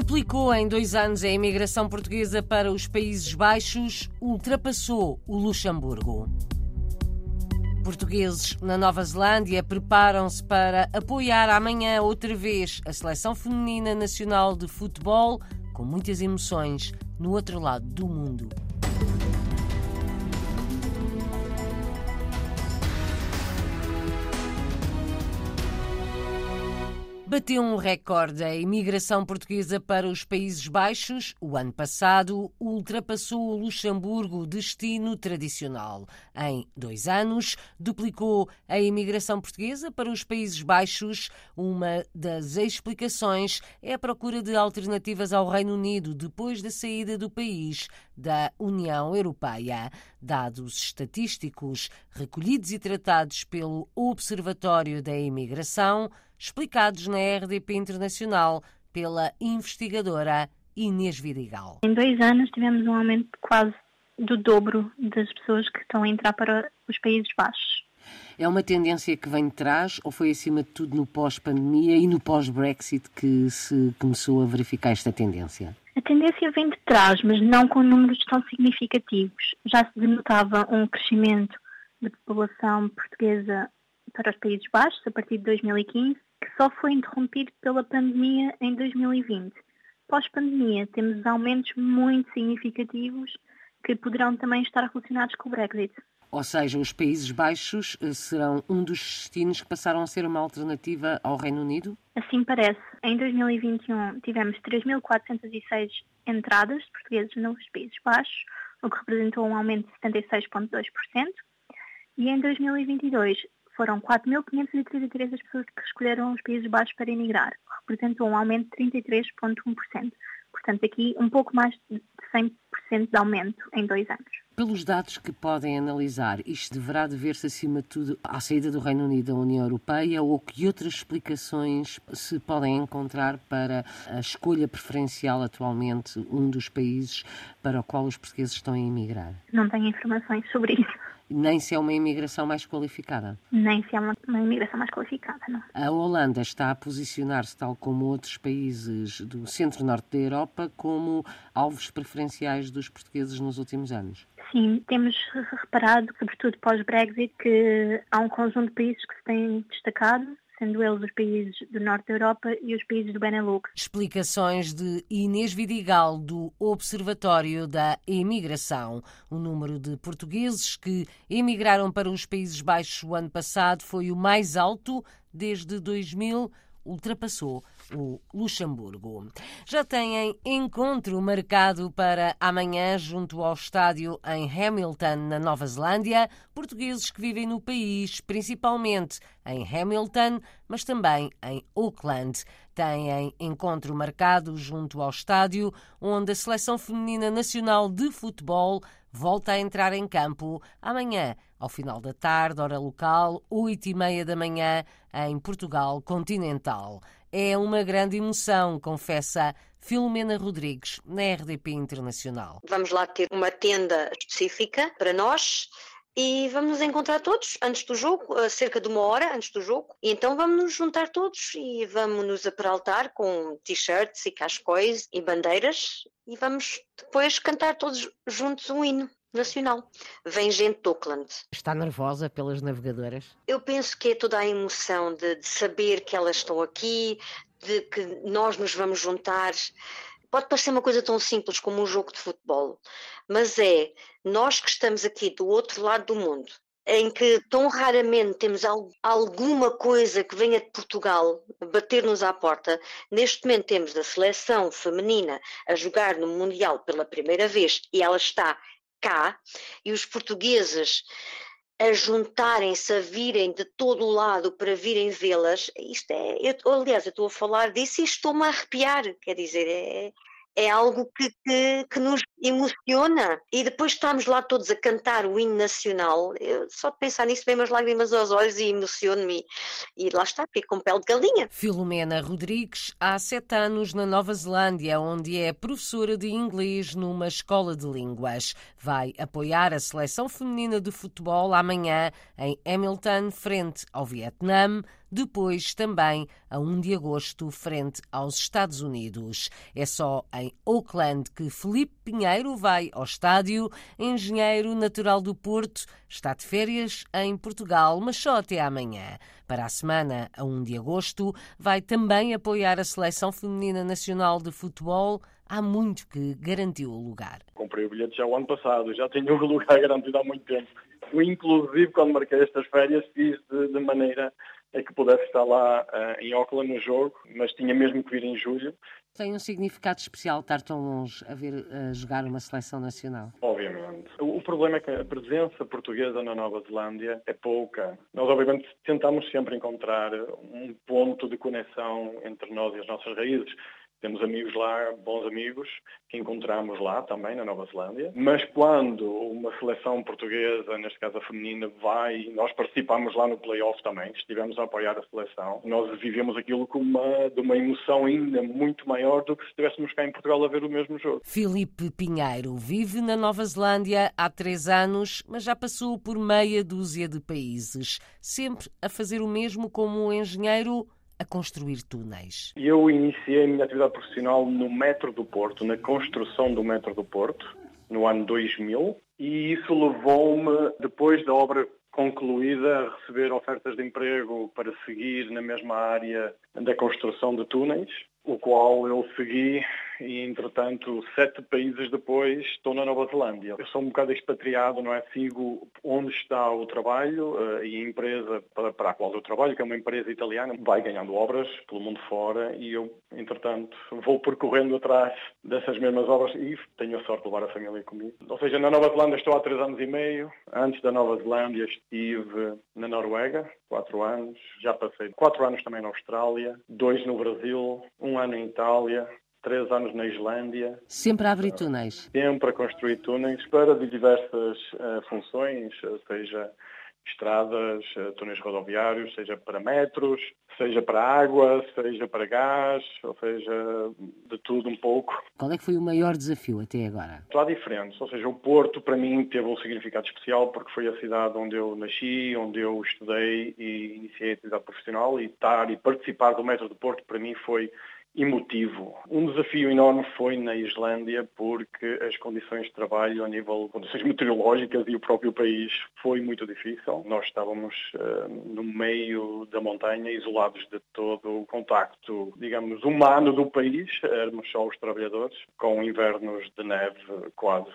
Duplicou em dois anos a imigração portuguesa para os Países Baixos, ultrapassou o Luxemburgo. Portugueses na Nova Zelândia preparam-se para apoiar amanhã outra vez a seleção feminina nacional de futebol, com muitas emoções no outro lado do mundo. Bateu um recorde a imigração portuguesa para os Países Baixos. O ano passado ultrapassou o Luxemburgo, destino tradicional. Em dois anos, duplicou a imigração portuguesa para os Países Baixos. Uma das explicações é a procura de alternativas ao Reino Unido depois da saída do país da União Europeia. Dados estatísticos recolhidos e tratados pelo Observatório da Imigração explicados na RDP Internacional pela investigadora Inês Vidigal. Em dois anos tivemos um aumento quase do dobro das pessoas que estão a entrar para os Países Baixos. É uma tendência que vem de trás ou foi acima de tudo no pós-pandemia e no pós-Brexit que se começou a verificar esta tendência? A tendência vem de trás, mas não com números tão significativos. Já se denotava um crescimento da população portuguesa para os Países Baixos a partir de 2015 que só foi interrompido pela pandemia em 2020. Pós-pandemia, temos aumentos muito significativos que poderão também estar relacionados com o Brexit. Ou seja, os Países Baixos eh, serão um dos destinos que passaram a ser uma alternativa ao Reino Unido? Assim parece. Em 2021 tivemos 3.406 entradas de portugueses nos Países Baixos, o que representou um aumento de 76,2%. E em 2022 foram 4.533 as pessoas que escolheram os Países Baixos para emigrar, representou um aumento de 33,1%. Portanto, aqui um pouco mais de 100% de aumento em dois anos. Pelos dados que podem analisar, isto deverá dever-se, acima de tudo, à saída do Reino Unido da União Europeia ou que outras explicações se podem encontrar para a escolha preferencial atualmente, um dos países para o qual os portugueses estão a emigrar? Não tenho informações sobre isso nem se é uma imigração mais qualificada. Nem se é uma, uma imigração mais qualificada, não. A Holanda está a posicionar-se, tal como outros países do centro-norte da Europa, como alvos preferenciais dos portugueses nos últimos anos. Sim, temos reparado, sobretudo pós-Brexit, que há um conjunto de países que se têm destacado sendo eles os países do norte da Europa e os países do Benelux. Explicações de Inês Vidigal, do Observatório da Imigração. O número de portugueses que emigraram para os Países Baixos o ano passado foi o mais alto desde 2000 ultrapassou o Luxemburgo. Já têm encontro marcado para amanhã junto ao estádio em Hamilton, na Nova Zelândia, portugueses que vivem no país, principalmente em Hamilton, mas também em Auckland. Têm encontro marcado junto ao estádio, onde a seleção feminina nacional de futebol volta a entrar em campo amanhã, ao final da tarde, hora local, oito e meia da manhã, em Portugal continental. É uma grande emoção, confessa Filomena Rodrigues, na RDP Internacional. Vamos lá ter uma tenda específica para nós e vamos nos encontrar todos antes do jogo, cerca de uma hora antes do jogo. E então vamos nos juntar todos e vamos nos aperaltar com t-shirts e cascóis e bandeiras e vamos depois cantar todos juntos um hino nacional. Vem gente de Auckland. Está nervosa pelas navegadoras? Eu penso que é toda a emoção de, de saber que elas estão aqui, de que nós nos vamos juntar. Pode parecer uma coisa tão simples como um jogo de futebol, mas é nós que estamos aqui do outro lado do mundo, em que tão raramente temos alguma coisa que venha de Portugal bater-nos à porta. Neste momento temos a seleção feminina a jogar no Mundial pela primeira vez e ela está cá e os portugueses a juntarem-se, a virem de todo o lado para virem vê-las, isto é, eu, aliás, eu estou a falar disso e estou-me a arrepiar, quer dizer, é, é algo que, que, que, nos emociona. E depois estamos lá todos a cantar o hino nacional. Eu, só de pensar nisso vem umas lágrimas aos olhos e emociono-me. E lá está, fico com pele de galinha. Filomena Rodrigues, há sete anos na Nova Zelândia, onde é professora de inglês numa escola de línguas. Vai apoiar a seleção feminina de futebol amanhã em Hamilton, frente ao Vietnã depois também a 1 de agosto, frente aos Estados Unidos. É só em Oakland que Felipe Pinheiro vai ao estádio, engenheiro natural do Porto, está de férias em Portugal, mas só até amanhã. Para a semana, a 1 de agosto, vai também apoiar a Seleção Feminina Nacional de Futebol há muito que garantiu o lugar. Comprei o bilhete já o ano passado, já tenho o lugar garantido há muito tempo. Inclusive, quando marquei estas férias, fiz de, de maneira a que pudesse estar lá uh, em Auckland no jogo, mas tinha mesmo que vir em julho. Tem um significado especial estar tão longe a ver a jogar uma seleção nacional? Obviamente. O, problema é que a presença portuguesa na Nova Zelândia é pouca. Nós, obviamente, tentamos sempre encontrar um ponto de conexão entre nós e as nossas raízes. Temos amigos lá, bons amigos, que encontramos lá também, na Nova Zelândia. Mas quando uma seleção portuguesa, neste caso a feminina, vai, nós participamos lá no playoff também, estivemos a apoiar a seleção, nós vivemos aquilo com uma, de uma emoção ainda muito maior do que se estivéssemos cá em Portugal a ver o mesmo jogo. Filipe Pinheiro vive na Nova Zelândia há três anos, mas já passou por meia dúzia de países, sempre a fazer o mesmo como engenheiro a construir túneis? Eu iniciei a minha atividade profissional no Metro do Porto, na construção do Metro do Porto, no ano 2000, e isso levou-me, depois da obra concluída, a receber ofertas de emprego para seguir na mesma área da construção de túneis, o qual eu segui e, entretanto, sete países depois estou na Nova Zelândia. Eu sou um bocado expatriado, não é? Sigo onde está o trabalho uh, e a empresa para, para a qual eu trabalho, que é uma empresa italiana, vai ganhando obras pelo mundo fora e eu, entretanto, vou percorrendo atrás dessas mesmas obras e tenho a sorte de levar a família comigo. Ou seja, na Nova Zelândia estou há três anos e meio. Antes da Nova Zelândia estive na Noruega, quatro anos. Já passei quatro anos também na Austrália, dois no Brasil, um ano em Itália, três anos na Islândia. Sempre a abrir túneis? Sempre a construir túneis para diversas uh, funções, seja estradas, túneis rodoviários, seja para metros, seja para água, seja para gás, ou seja, de tudo um pouco. Qual é que foi o maior desafio até agora? Há diferentes, ou seja, o Porto para mim teve um significado especial porque foi a cidade onde eu nasci, onde eu estudei e iniciei a atividade profissional e estar e participar do Metro do Porto para mim foi emotivo. Um desafio enorme foi na Islândia porque as condições de trabalho a nível de condições meteorológicas e o próprio país foi muito difícil. Nós estávamos uh, no meio da montanha, isolados de todo o contacto, digamos, humano do país, éramos só os trabalhadores, com invernos de neve quase,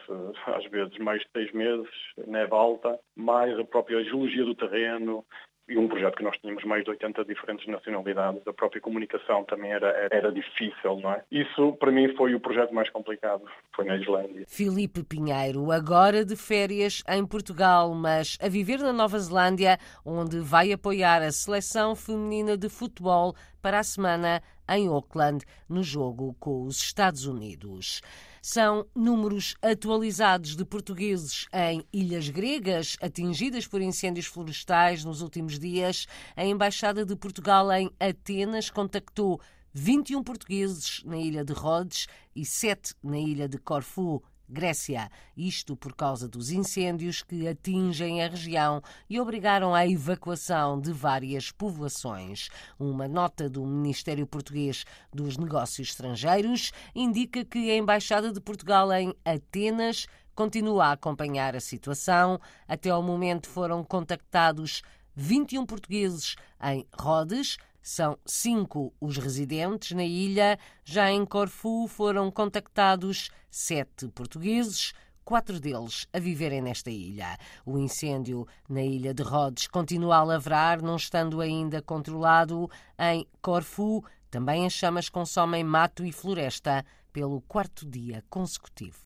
às vezes, mais de seis meses, neve alta, mais a própria geologia do terreno, e um projeto que nós tínhamos mais de 80 diferentes nacionalidades, a própria comunicação também era, era difícil, não é? Isso, para mim, foi o projeto mais complicado, foi na Islândia. Filipe Pinheiro, agora de férias em Portugal, mas a viver na Nova Zelândia, onde vai apoiar a seleção feminina de futebol para a semana em Auckland, no jogo com os Estados Unidos. São números atualizados de portugueses em ilhas gregas atingidas por incêndios florestais nos últimos dias. A Embaixada de Portugal em Atenas contactou 21 portugueses na ilha de Rhodes e 7 na ilha de Corfu. Grécia. Isto por causa dos incêndios que atingem a região e obrigaram à evacuação de várias povoações. Uma nota do Ministério Português dos Negócios Estrangeiros indica que a Embaixada de Portugal em Atenas continua a acompanhar a situação. Até ao momento foram contactados 21 portugueses em Rhodes, são cinco os residentes na ilha. Já em Corfu foram contactados sete portugueses, quatro deles a viverem nesta ilha. O incêndio na ilha de Rhodes continua a lavrar, não estando ainda controlado. Em Corfu, também as chamas consomem mato e floresta pelo quarto dia consecutivo.